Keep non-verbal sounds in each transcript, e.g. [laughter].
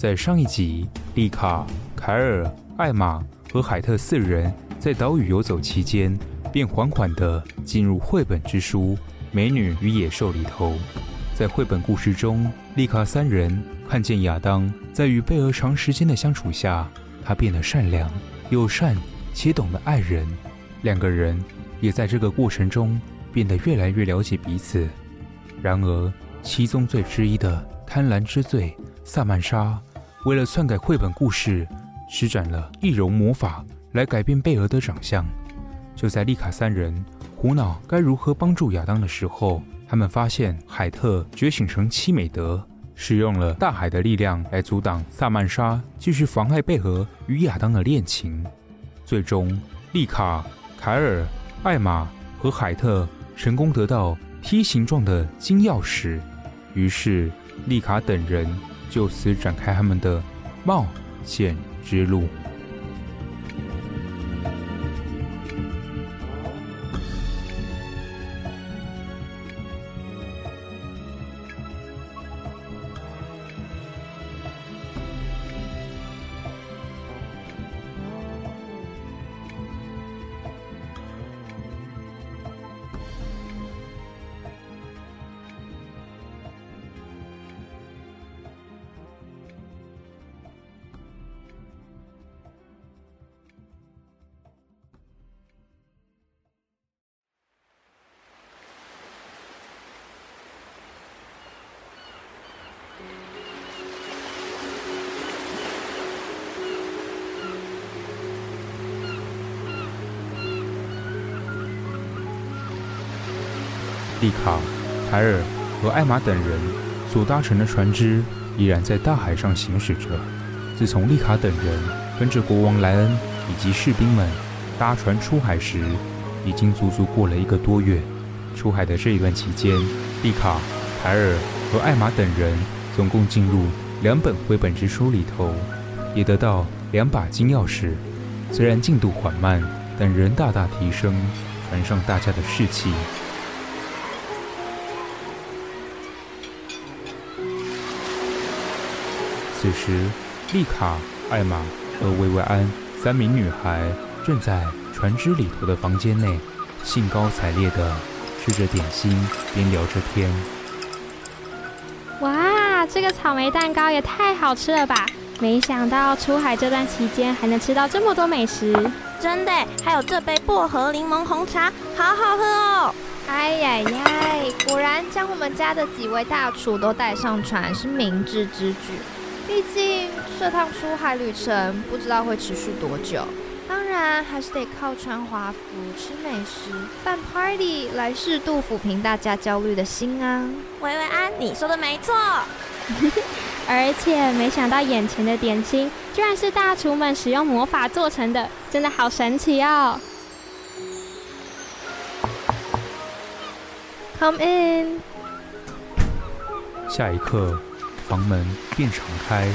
在上一集，丽卡、凯尔、艾玛和海特四人在岛屿游走期间，便缓缓地进入绘本之书《美女与野兽》里头。在绘本故事中，丽卡三人看见亚当在与贝儿长时间的相处下，他变得善良、友善且懂得爱人。两个人也在这个过程中变得越来越了解彼此。然而，七宗罪之一的贪婪之罪，萨曼莎。为了篡改绘本故事，施展了易容魔法来改变贝儿的长相。就在丽卡三人苦恼该如何帮助亚当的时候，他们发现海特觉醒成七美德，使用了大海的力量来阻挡萨曼莎继续妨碍贝儿与亚当的恋情。最终，丽卡、凯尔、艾玛和海特成功得到梯形状的金钥匙，于是丽卡等人。就此展开他们的冒险之路。丽卡、凯尔和艾玛等人所搭乘的船只依然在大海上行驶着。自从丽卡等人跟着国王莱恩以及士兵们搭船出海时，已经足足过了一个多月。出海的这一段期间，丽卡、凯尔和艾玛等人总共进入两本绘本之书里头，也得到两把金钥匙。虽然进度缓慢，但仍大大提升船上大家的士气。此时，丽卡、艾玛和薇薇安三名女孩正在船只里头的房间内，兴高采烈地吃着点心，边聊着天。哇，这个草莓蛋糕也太好吃了吧！没想到出海这段期间还能吃到这么多美食，真的！还有这杯薄荷柠檬红茶，好好喝哦！哎呀呀，果然将我们家的几位大厨都带上船是明智之举。毕竟这趟出海旅程不知道会持续多久，当然还是得靠穿华服、吃美食、办 party 来适度抚平大家焦虑的心啊！薇薇安，你说的没错。[laughs] 而且没想到眼前的点心居然是大厨们使用魔法做成的，真的好神奇哦！Come in。下一刻。房门便敞开，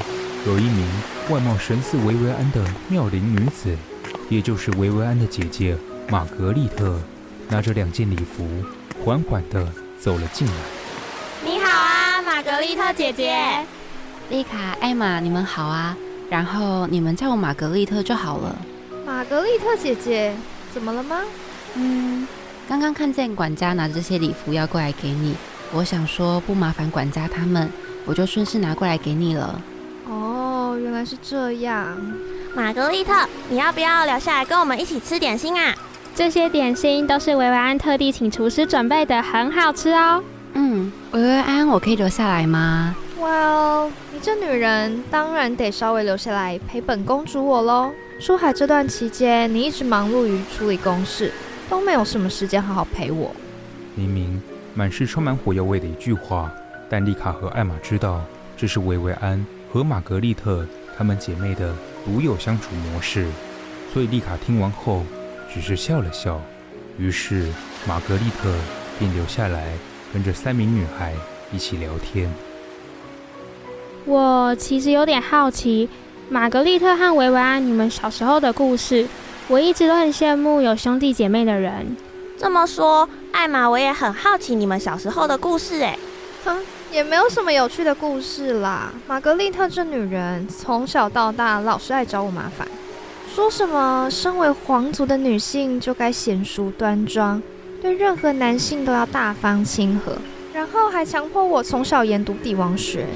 有一名外貌神似维维安的妙龄女子，也就是维维安的姐姐玛格丽特，拿着两件礼服，缓缓地走了进来。你好啊，玛格丽特姐姐。丽卡、艾玛，你们好啊。然后你们叫我玛格丽特就好了。玛格丽特姐姐，怎么了吗？嗯，刚刚看见管家拿着这些礼服要过来给你，我想说不麻烦管家他们，我就顺势拿过来给你了。哦，原来是这样。玛格丽特，你要不要留下来跟我们一起吃点心啊？这些点心都是维维安特地请厨师准备的，很好吃哦。嗯，维维安，我可以留下来吗？哇哦，你这女人当然得稍微留下来陪本公主我喽。出海这段期间，你一直忙碌于处理公事，都没有什么时间好好陪我。明明满是充满火药味的一句话，但丽卡和艾玛知道这是维维安和玛格丽特她们姐妹的独有相处模式，所以丽卡听完后只是笑了笑。于是玛格丽特便留下来跟着三名女孩一起聊天。我其实有点好奇。玛格丽特和维维安，你们小时候的故事，我一直都很羡慕有兄弟姐妹的人。这么说，艾玛，我也很好奇你们小时候的故事。哎，哼，也没有什么有趣的故事啦。玛格丽特这女人从小到大老是爱找我麻烦，说什么身为皇族的女性就该娴淑端庄，对任何男性都要大方亲和，然后还强迫我从小研读帝王学。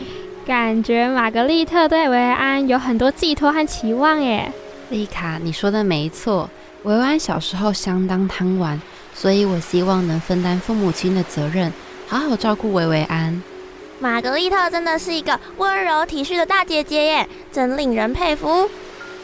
感觉玛格丽特对维维安有很多寄托和期望耶。丽卡，你说的没错，维维安小时候相当贪玩，所以我希望能分担父母亲的责任，好好照顾维维安。玛格丽特真的是一个温柔体恤的大姐姐耶，真令人佩服。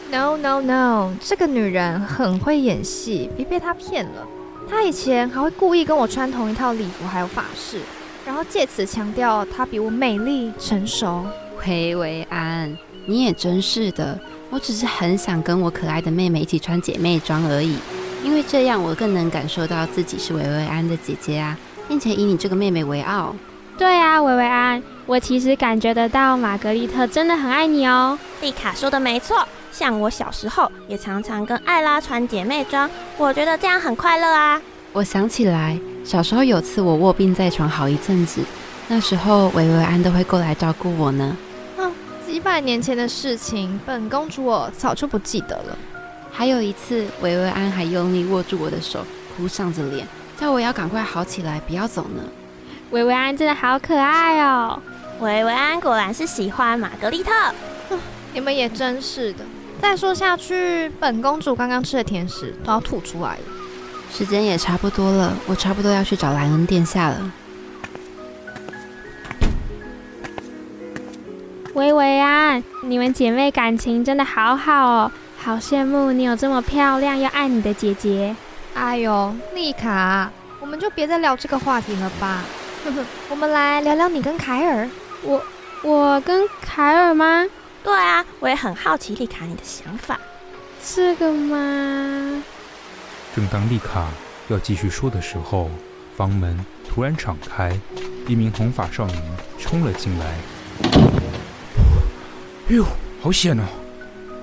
No no no，这个女人很会演戏，别被她骗了。她以前还会故意跟我穿同一套礼服，还有发饰。然后借此强调她比我美丽成熟。维维安，你也真是的，我只是很想跟我可爱的妹妹一起穿姐妹装而已，因为这样我更能感受到自己是维维安的姐姐啊，并且以你这个妹妹为傲。对啊，维维安，我其实感觉得到玛格丽特真的很爱你哦。丽卡说的没错，像我小时候也常常跟艾拉穿姐妹装，我觉得这样很快乐啊。我想起来，小时候有次我卧病在床好一阵子，那时候维维安都会过来照顾我呢。嗯，几百年前的事情，本公主我早就不记得了。还有一次，维维安还用力握住我的手，哭丧着脸，叫我要赶快好起来，不要走呢。维维安真的好可爱哦！维维安果然是喜欢玛格丽特。你们也真是的，再说下去，本公主刚刚吃的甜食都要吐出来了。时间也差不多了，我差不多要去找莱恩殿下了。维维安，你们姐妹感情真的好好哦，好羡慕你有这么漂亮又爱你的姐姐。哎呦，丽卡，我们就别再聊这个话题了吧。呵呵，我们来聊聊你跟凯尔。我，我跟凯尔吗？对啊，我也很好奇丽卡你的想法。这个吗？正当丽卡要继续说的时候，房门突然敞开，一名红发少年冲了进来。哎呦，好险哦！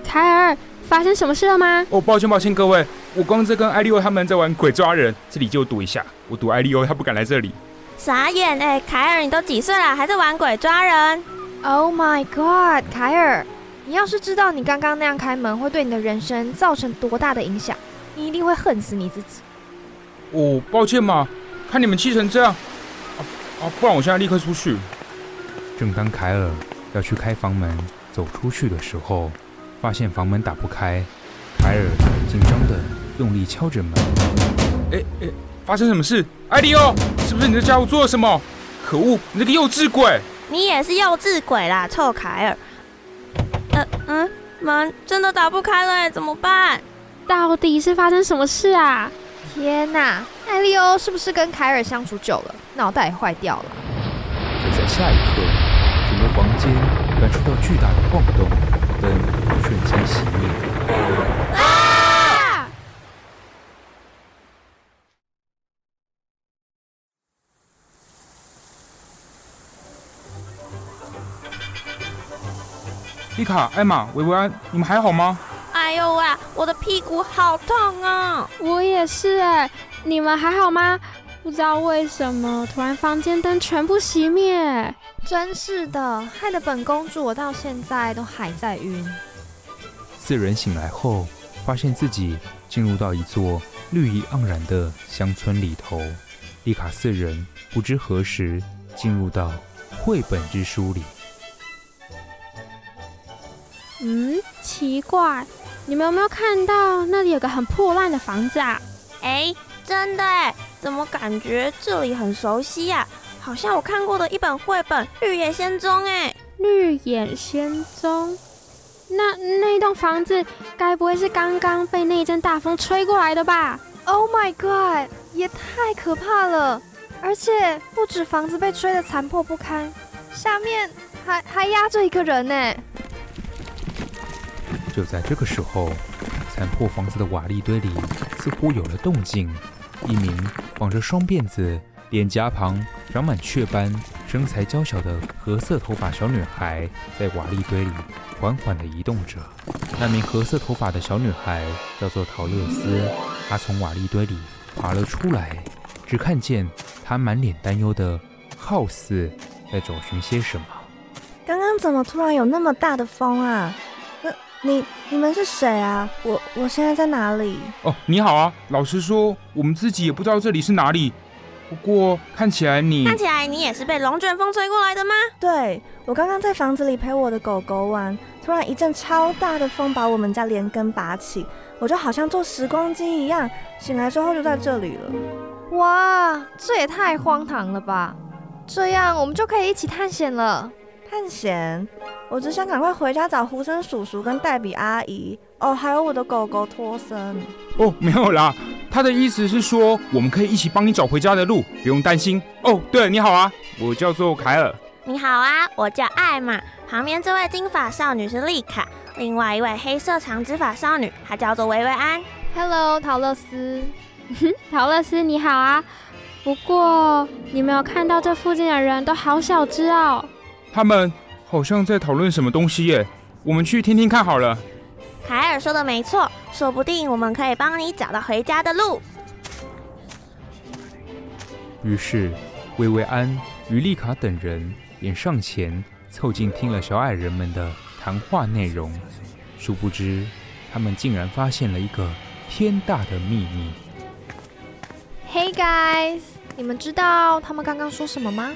凯尔，发生什么事了吗？哦，抱歉抱歉，各位，我刚在跟艾利欧他们在玩鬼抓人，这里就赌一下，我赌艾利欧他不敢来这里。傻眼哎，凯尔，你都几岁了，还在玩鬼抓人？Oh my god，凯尔，你要是知道你刚刚那样开门会对你的人生造成多大的影响。你一定会恨死你自己。哦，抱歉嘛，看你们气成这样，啊啊，不然我现在立刻出去。正当凯尔要去开房门走出去的时候，发现房门打不开，凯尔紧张地用力敲着门。哎哎，发生什么事？艾利欧，是不是你的家伙做了什么？可恶，你这个幼稚鬼！你也是幼稚鬼啦，臭凯尔。呃嗯，门真的打不开了，怎么办？到底是发生什么事啊？天哪，艾利欧是不是跟凯尔相处久了，脑袋也坏掉了？就在下一刻，整个房间感受到巨大的晃动，灯瞬间熄灭。啊！丽卡、艾玛、维维安，你们还好吗？哎呦喂，我的屁股好痛啊！我也是哎，你们还好吗？不知道为什么突然房间灯全部熄灭，真是的，害得本公主我到现在都还在晕。四人醒来后，发现自己进入到一座绿意盎然的乡村里头。丽卡四人不知何时进入到绘本之书里。嗯，奇怪，你们有没有看到那里有个很破烂的房子啊？哎，真的哎，怎么感觉这里很熟悉呀？好像我看过的一本绘本《绿野仙踪》哎，《绿野仙踪》。那那栋房子该不会是刚刚被那一阵大风吹过来的吧？Oh my god，也太可怕了！而且不止房子被吹得残破不堪，下面还还压着一个人呢。就在这个时候，残破房子的瓦砾堆里似乎有了动静。一名绑着双辫子、脸颊旁长满雀斑、身材娇小的褐色头发小女孩，在瓦砾堆里缓缓地移动着。那名褐色头发的小女孩叫做陶乐斯，她从瓦砾堆里爬了出来，只看见她满脸担忧的，好似在找寻些什么。刚刚怎么突然有那么大的风啊？那你你们是谁啊？我我现在在哪里？哦，你好啊！老实说，我们自己也不知道这里是哪里。不过看起来你看起来你也是被龙卷风吹过来的吗？对，我刚刚在房子里陪我的狗狗玩，突然一阵超大的风把我们家连根拔起，我就好像坐时光机一样，醒来之后就在这里了。哇，这也太荒唐了吧！这样我们就可以一起探险了。探险？我只想赶快回家找胡生叔叔跟黛比阿姨哦，还有我的狗狗托森。哦，没有啦，他的意思是说我们可以一起帮你找回家的路，不用担心。哦，对了，你好啊，我叫做凯尔。你好啊，我叫艾玛。旁边这位金发少女是丽卡，另外一位黑色长直发少女她叫做维维安。Hello，陶乐斯。陶乐斯你好啊，不过你没有看到这附近的人都好小只哦。他们。好像在讨论什么东西耶，我们去听听看好了。凯尔说的没错，说不定我们可以帮你找到回家的路。于是，薇薇安与丽卡等人便上前凑近听了小矮人们的谈话内容。殊不知，他们竟然发现了一个天大的秘密。Hey guys，你们知道他们刚刚说什么吗？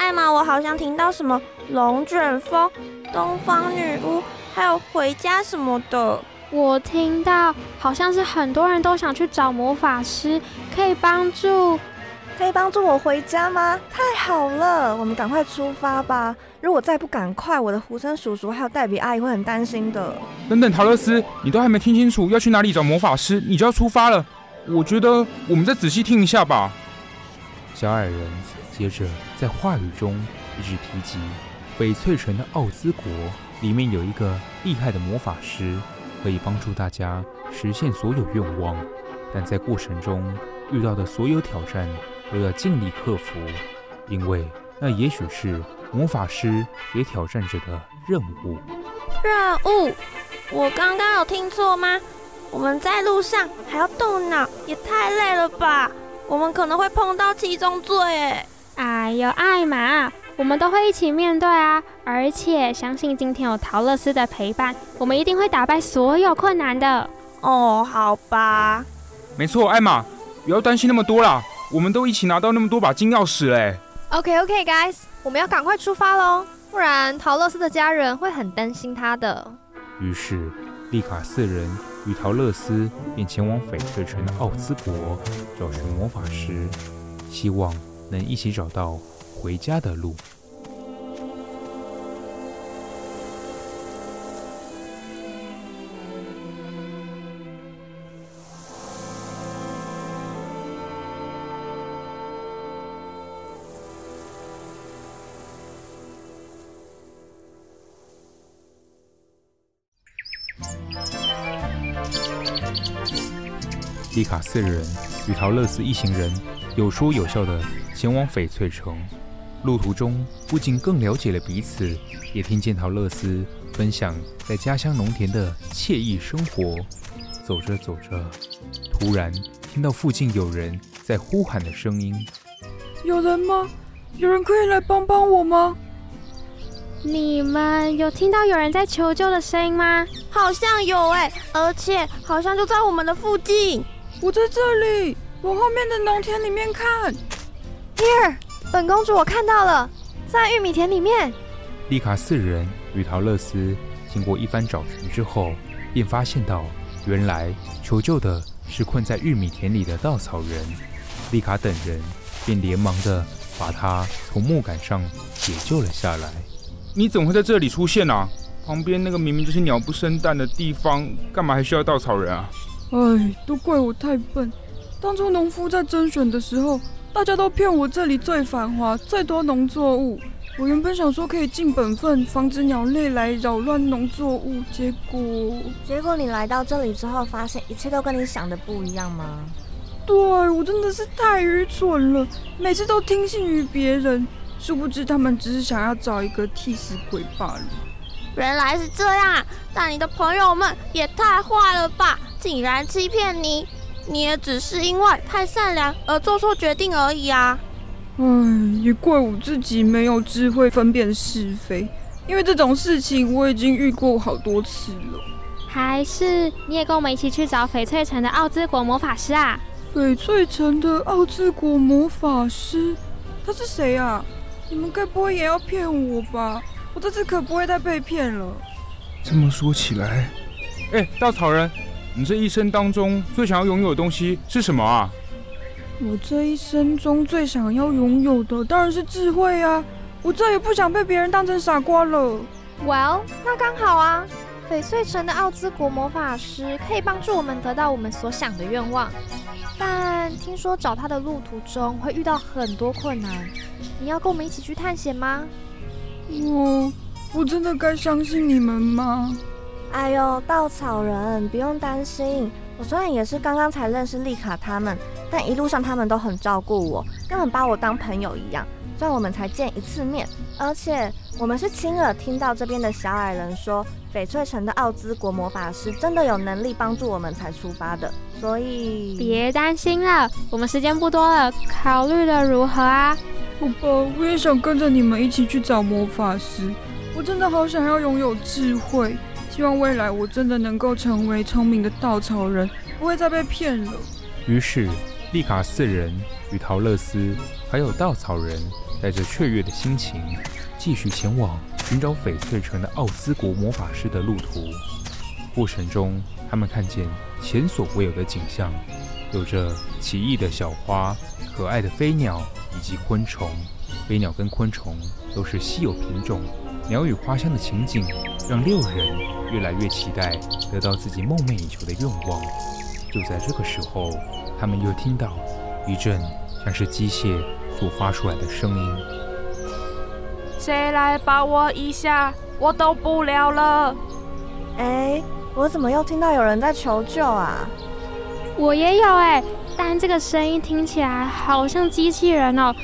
艾玛，我好像听到什么龙卷风、东方女巫，还有回家什么的。我听到好像是很多人都想去找魔法师，可以帮助，可以帮助我回家吗？太好了，我们赶快出发吧！如果再不赶快，我的胡森叔叔还有黛比阿姨会很担心的。等等，陶乐斯，你都还没听清楚要去哪里找魔法师，你就要出发了？我觉得我们再仔细听一下吧。小矮人。接着，在话语中一直提及翡翠城的奥兹国里面有一个厉害的魔法师，可以帮助大家实现所有愿望。但在过程中遇到的所有挑战都要尽力克服，因为那也许是魔法师给挑战者的任务。任务？我刚刚有听错吗？我们在路上还要动脑，也太累了吧？我们可能会碰到七宗罪诶。哎呦，艾玛，我们都会一起面对啊！而且相信今天有陶乐斯的陪伴，我们一定会打败所有困难的。哦，好吧。没错，艾玛，不要担心那么多啦，我们都一起拿到那么多把金钥匙嘞。OK，OK，guys，我们要赶快出发喽，不然陶乐斯的家人会很担心他的。于是，丽卡四人与陶乐斯便前往翡翠城的奥兹国找寻魔法师，希望。能一起找到回家的路。迪卡四人与桃乐丝一行人有说有笑的。前往翡翠城，路途中不仅更了解了彼此，也听见陶乐斯分享在家乡农田的惬意生活。走着走着，突然听到附近有人在呼喊的声音：“有人吗？有人可以来帮帮我吗？”你们有听到有人在求救的声音吗？好像有哎，而且好像就在我们的附近。我在这里，往后面的农田里面看。Here，本公主我看到了，在玉米田里面。丽卡四人与陶乐斯经过一番找寻之后，便发现到，原来求救的是困在玉米田里的稻草人。丽卡等人便连忙的把他从木杆上解救了下来。你怎么会在这里出现呢、啊？旁边那个明明就是鸟不生蛋的地方，干嘛还需要稻草人啊？哎，都怪我太笨。当初农夫在甄选的时候，大家都骗我这里最繁华、最多农作物。我原本想说可以尽本分，防止鸟类来扰乱农作物。结果，结果你来到这里之后，发现一切都跟你想的不一样吗？对，我真的是太愚蠢了，每次都听信于别人，殊不知他们只是想要找一个替死鬼罢了。原来是这样，但你的朋友们也太坏了吧！竟然欺骗你，你也只是因为太善良而做错决定而已啊！唉，也怪我自己没有智慧分辨是非，因为这种事情我已经遇过好多次了。还是你也跟我们一起去找翡翠城的奥兹国魔法师啊？翡翠城的奥兹国魔法师，他是谁啊？你们该不会也要骗我吧？我这次可不会再被骗了。这么说起来，哎，稻草人，你这一生当中最想要拥有的东西是什么啊？我这一生中最想要拥有的当然是智慧啊！我再也不想被别人当成傻瓜了。Well，那刚好啊。翡翠城的奥兹国魔法师可以帮助我们得到我们所想的愿望，但听说找他的路途中会遇到很多困难。你要跟我们一起去探险吗？我我真的该相信你们吗？哎呦，稻草人，不用担心。我虽然也是刚刚才认识丽卡他们，但一路上他们都很照顾我，根本把我当朋友一样。虽然我们才见一次面，而且我们是亲耳听到这边的小矮人说。翡翠城的奥兹国魔法师真的有能力帮助我们才出发的，所以别担心了，我们时间不多了，考虑的如何啊？好吧，我也想跟着你们一起去找魔法师，我真的好想要拥有智慧，希望未来我真的能够成为聪明的稻草人，不会再被骗了。于是，丽卡四人与桃乐丝还有稻草人带着雀跃的心情，继续前往。寻找翡翠城的奥兹国魔法师的路途，过程中他们看见前所未有的景象，有着奇异的小花、可爱的飞鸟以及昆虫。飞鸟跟昆虫都是稀有品种，鸟语花香的情景让六人越来越期待得到自己梦寐以求的愿望。就在这个时候，他们又听到一阵像是机械所发出来的声音。谁来帮我一下？我动不了了。哎，我怎么又听到有人在求救啊？我也有哎，但这个声音听起来好像机器人哦，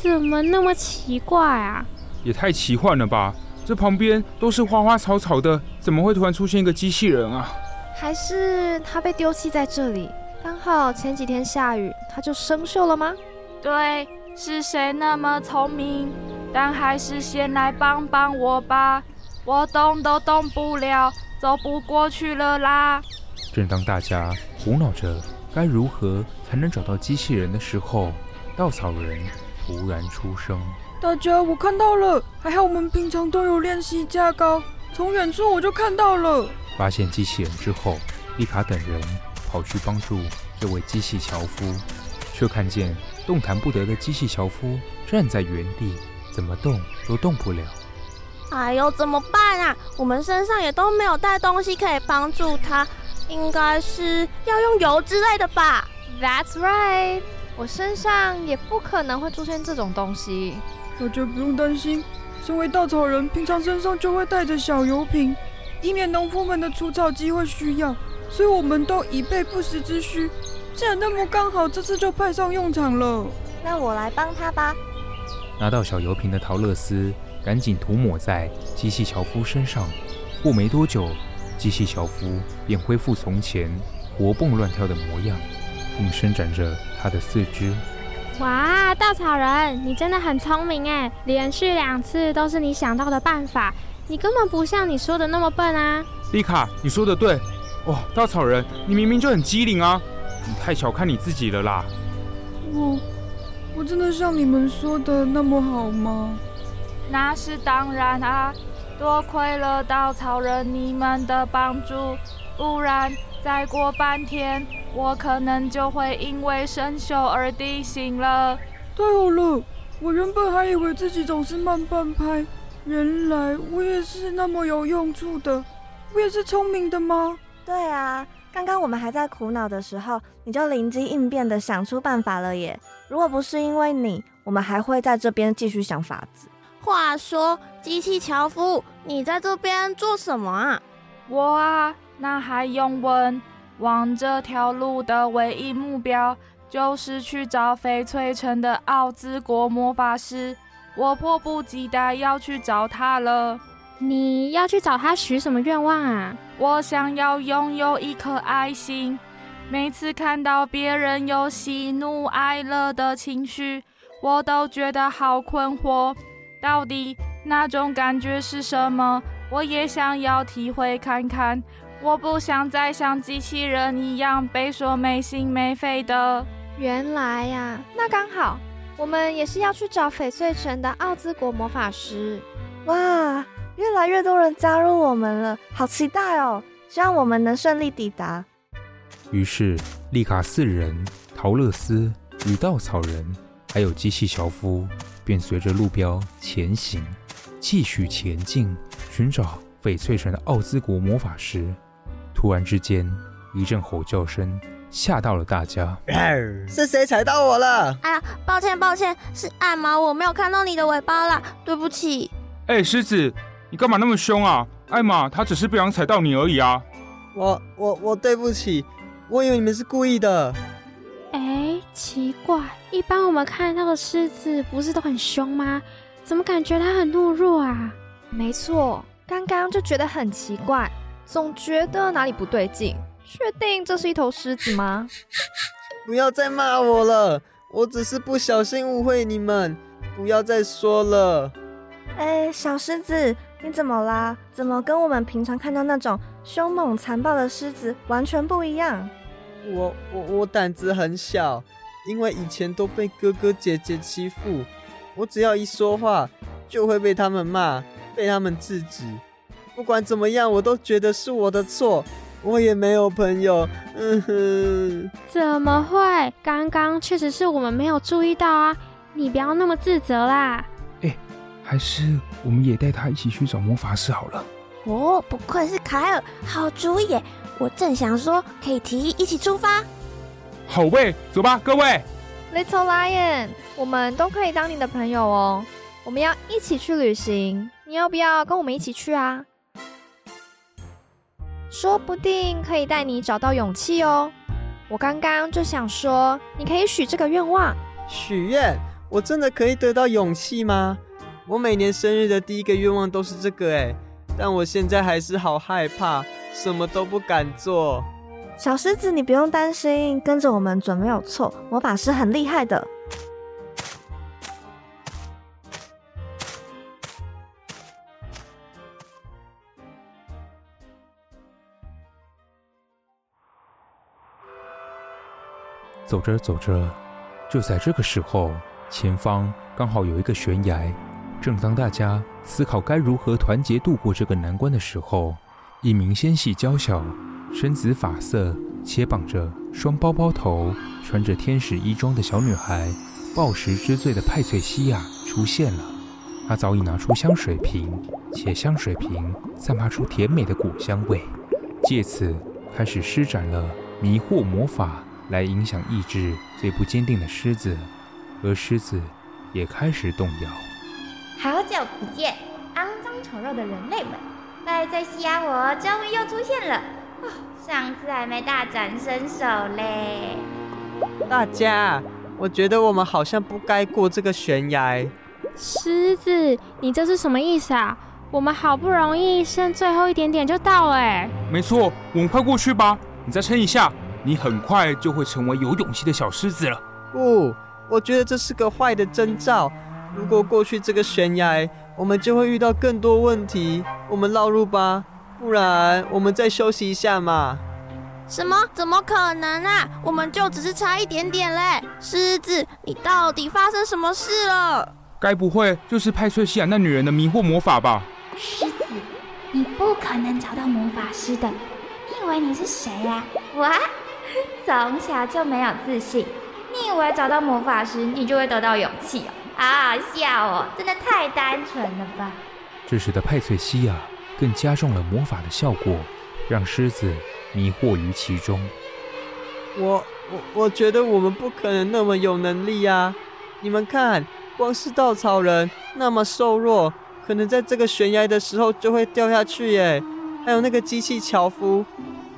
怎么那么奇怪啊？也太奇幻了吧！这旁边都是花花草草的，怎么会突然出现一个机器人啊？还是他被丢弃在这里？刚好前几天下雨，他就生锈了吗？对，是谁那么聪明？但还是先来帮帮我吧，我动都动不了，走不过去了啦。正当大家苦恼着该如何才能找到机器人的时候，稻草人突然出声：“大家，我看到了！还好我们平常都有练习加高，从远处我就看到了。”发现机器人之后，丽卡等人跑去帮助这位机器樵夫，却看见动弹不得的机器樵夫站在原地。怎么动都动不了。哎呦，怎么办啊？我们身上也都没有带东西可以帮助他，应该是要用油之类的吧？That's right，我身上也不可能会出现这种东西。大家不用担心，身为稻草人，平常身上就会带着小油瓶，以免农夫们的除草机会需要，所以我们都以备不时之需。既然那么刚好，这次就派上用场了。那我来帮他吧。拿到小油瓶的陶乐斯赶紧涂抹在机器樵夫身上。过没多久，机器樵夫便恢复从前活蹦乱跳的模样，并伸展着他的四肢。哇，稻草人，你真的很聪明哎！连续两次都是你想到的办法，你根本不像你说的那么笨啊！丽卡，你说的对，哇，稻草人，你明明就很机灵啊！你太小看你自己了啦！我，我真的像你们说的那么好吗？那是当然啊，多亏了稻草人你们的帮助，不然再过半天。我可能就会因为生锈而低醒了。太好了，我原本还以为自己总是慢半拍，原来我也是那么有用处的。我也是聪明的吗？对啊，刚刚我们还在苦恼的时候，你就灵机应变的想出办法了耶。如果不是因为你，我们还会在这边继续想法子。话说，机器樵夫，你在这边做什么啊？我啊，那还用问？往这条路的唯一目标就是去找翡翠城的奥兹国魔法师，我迫不及待要去找他了。你要去找他许什么愿望啊？我想要拥有一颗爱心。每次看到别人有喜怒哀乐的情绪，我都觉得好困惑。到底那种感觉是什么？我也想要体会看看。我不想再像机器人一样被说没心没肺的。原来呀、啊，那刚好，我们也是要去找翡翠城的奥兹国魔法师。哇，越来越多人加入我们了，好期待哦！希望我们能顺利抵达。于是，丽卡四人、陶乐斯与稻草人，还有机器樵夫，便随着路标前行，继续前进，寻找翡翠城的奥兹国魔法师。突然之间，一阵吼叫声吓到了大家。是谁踩到我了？哎呀，抱歉抱歉，是艾玛，我没有看到你的尾巴啦，对不起。哎，狮子，你干嘛那么凶啊？艾玛，他只是不想踩到你而已啊。我我我对不起，我以为你们是故意的。哎，奇怪，一般我们看到的狮子不是都很凶吗？怎么感觉它很懦弱啊？没错，刚刚就觉得很奇怪。总觉得哪里不对劲，确定这是一头狮子吗？不要再骂我了，我只是不小心误会你们，不要再说了。哎，小狮子，你怎么啦？怎么跟我们平常看到那种凶猛残暴的狮子完全不一样？我我我胆子很小，因为以前都被哥哥姐姐欺负，我只要一说话就会被他们骂，被他们制止。不管怎么样，我都觉得是我的错。我也没有朋友。嗯哼，怎么会？刚刚确实是我们没有注意到啊！你不要那么自责啦。哎，还是我们也带他一起去找魔法师好了。哦，不愧是凯尔，好主意耶！我正想说，可以提议一起出发。好喂，走吧，各位。Little Lion，我们都可以当你的朋友哦。我们要一起去旅行，你要不要跟我们一起去啊？说不定可以带你找到勇气哦。我刚刚就想说，你可以许这个愿望。许愿？我真的可以得到勇气吗？我每年生日的第一个愿望都是这个哎，但我现在还是好害怕，什么都不敢做。小狮子，你不用担心，跟着我们准没有错。魔法师很厉害的。走着走着，就在这个时候，前方刚好有一个悬崖。正当大家思考该如何团结度过这个难关的时候，一名纤细娇小、身紫发色且绑着双包包头、穿着天使衣装的小女孩——暴食之罪的派翠西亚出现了。她早已拿出香水瓶，且香水瓶散发出甜美的果香味，借此开始施展了迷惑魔法。来影响意志最不坚定的狮子，而狮子也开始动摇。好久不见，肮脏丑陋的人类们！派翠西雅，我终于又出现了。哦，上次还没大展身手嘞。大家，我觉得我们好像不该过这个悬崖。狮子，你这是什么意思啊？我们好不容易剩最后一点点就到了哎。没错，我们快过去吧。你再撑一下。你很快就会成为有勇气的小狮子了。不，我觉得这是个坏的征兆。如果过去这个悬崖，我们就会遇到更多问题。我们绕路吧，不然我们再休息一下嘛。什么？怎么可能啊？我们就只是差一点点嘞！狮子，你到底发生什么事了？该不会就是派翠西亚那女人的迷惑魔法吧？狮子，你不可能找到魔法师的。你以为你是谁呀？我 [laughs] 从小就没有自信。你以为找到魔法师，你就会得到勇气哦？好好笑哦！真的太单纯了吧？这时的派翠西亚更加重了魔法的效果，让狮子迷惑于其中。我我我觉得我们不可能那么有能力呀！你们看。光是稻草人那么瘦弱，可能在这个悬崖的时候就会掉下去耶。还有那个机器樵夫，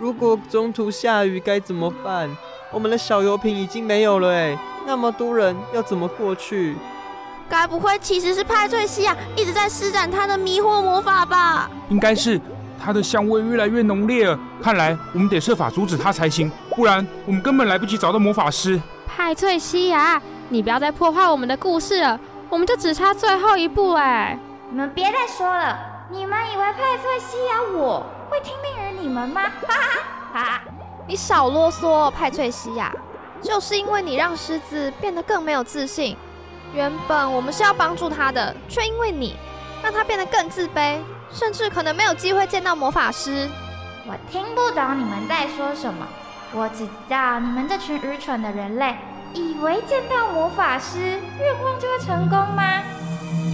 如果中途下雨该怎么办？我们的小油瓶已经没有了哎，那么多人要怎么过去？该不会其实是派翠西亚一直在施展他的迷惑魔法吧？应该是，它的香味越来越浓烈了。看来我们得设法阻止他才行，不然我们根本来不及找到魔法师。派翠西亚。你不要再破坏我们的故事了，我们就只差最后一步哎！你们别再说了，你们以为派翠西亚我会听命于你们吗？哈哈哈哈！你少啰嗦，派翠西亚，就是因为你让狮子变得更没有自信。原本我们是要帮助他的，却因为你让他变得更自卑，甚至可能没有机会见到魔法师。我听不懂你们在说什么，我只知道你们这群愚蠢的人类。以为见到魔法师，愿望就会成功吗？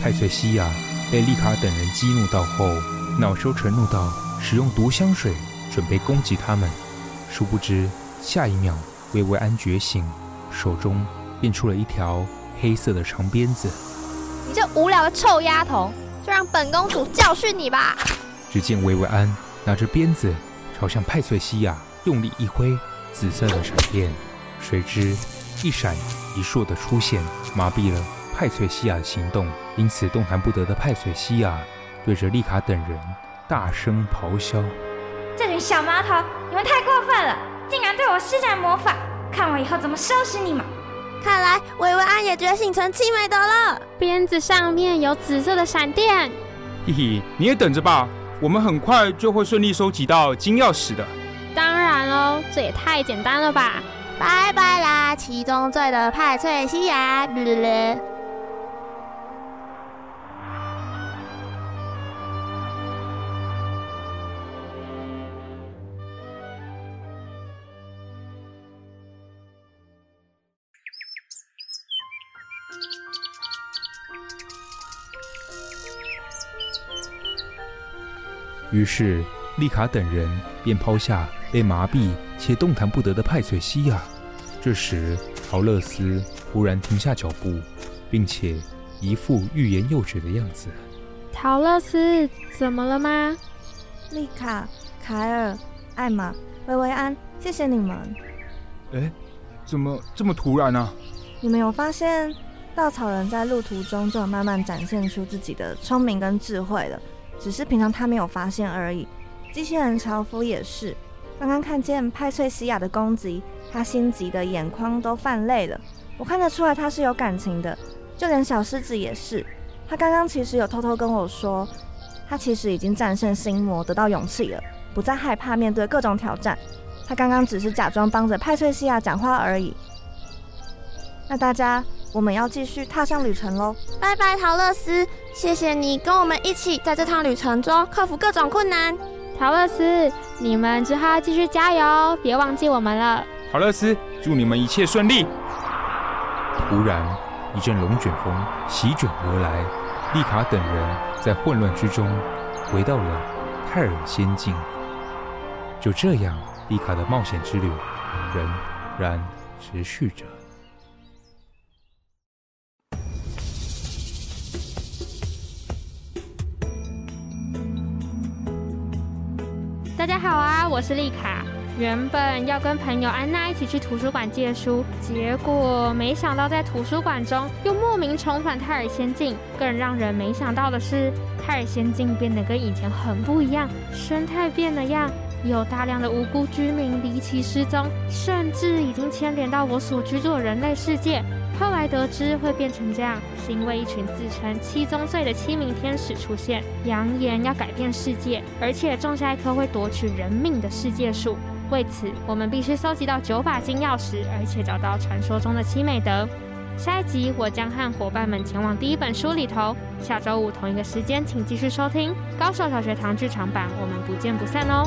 派翠西亚被丽卡等人激怒到后，恼羞成怒到使用毒香水准备攻击他们。殊不知，下一秒薇薇安觉醒，手中变出了一条黑色的长鞭子。你这无聊的臭丫头，就让本公主教训你吧！只见薇薇安拿着鞭子朝向派翠西亚用力一挥，紫色的闪电随之。一闪一烁的出现，麻痹了派翠西亚的行动，因此动弹不得的派翠西亚对着丽卡等人大声咆哮：“这群小毛头，你们太过分了，竟然对我施展魔法！看我以后怎么收拾你们！”看来薇薇安也觉醒成七美德了，鞭子上面有紫色的闪电。嘿嘿，你也等着吧，我们很快就会顺利收集到金钥匙的。当然喽，这也太简单了吧！拜拜啦，其中罪的派翠西亚。于是，丽卡等人便抛下被麻痹且动弹不得的派翠西亚。这时，陶乐斯忽然停下脚步，并且一副欲言又止的样子。陶乐斯，怎么了吗？丽卡、凯尔、艾玛、薇薇安，谢谢你们。哎，怎么这么突然呢、啊？你们有发现稻草人在路途中就慢慢展现出自己的聪明跟智慧了，只是平常他没有发现而已。机器人樵夫也是，刚刚看见派翠西亚的攻击，他心急的眼眶都泛泪了。我看得出来他是有感情的，就连小狮子也是。他刚刚其实有偷偷跟我说，他其实已经战胜心魔，得到勇气了，不再害怕面对各种挑战。他刚刚只是假装帮着派翠西亚讲话而已。那大家，我们要继续踏上旅程喽！拜拜，陶乐斯，谢谢你跟我们一起在这趟旅程中克服各种困难。桃乐斯，你们之后要继续加油，别忘记我们了。桃乐斯，祝你们一切顺利。突然，一阵龙卷风席卷而来，丽卡等人在混乱之中回到了泰尔仙境。就这样，丽卡的冒险之旅仍然持续着。家好啊，我是丽卡。原本要跟朋友安娜一起去图书馆借书，结果没想到在图书馆中又莫名重返泰尔仙境。更让人没想到的是，泰尔仙境变得跟以前很不一样，生态变了样，有大量的无辜居民离奇失踪，甚至已经牵连到我所居住的人类世界。后来得知会变成这样，是因为一群自称七宗罪的七名天使出现，扬言要改变世界，而且种下一棵会夺取人命的世界树。为此，我们必须搜集到九把金钥匙，而且找到传说中的七美德。下一集我将和伙伴们前往第一本书里头。下周五同一个时间，请继续收听《高手小学堂剧场版》，我们不见不散哦。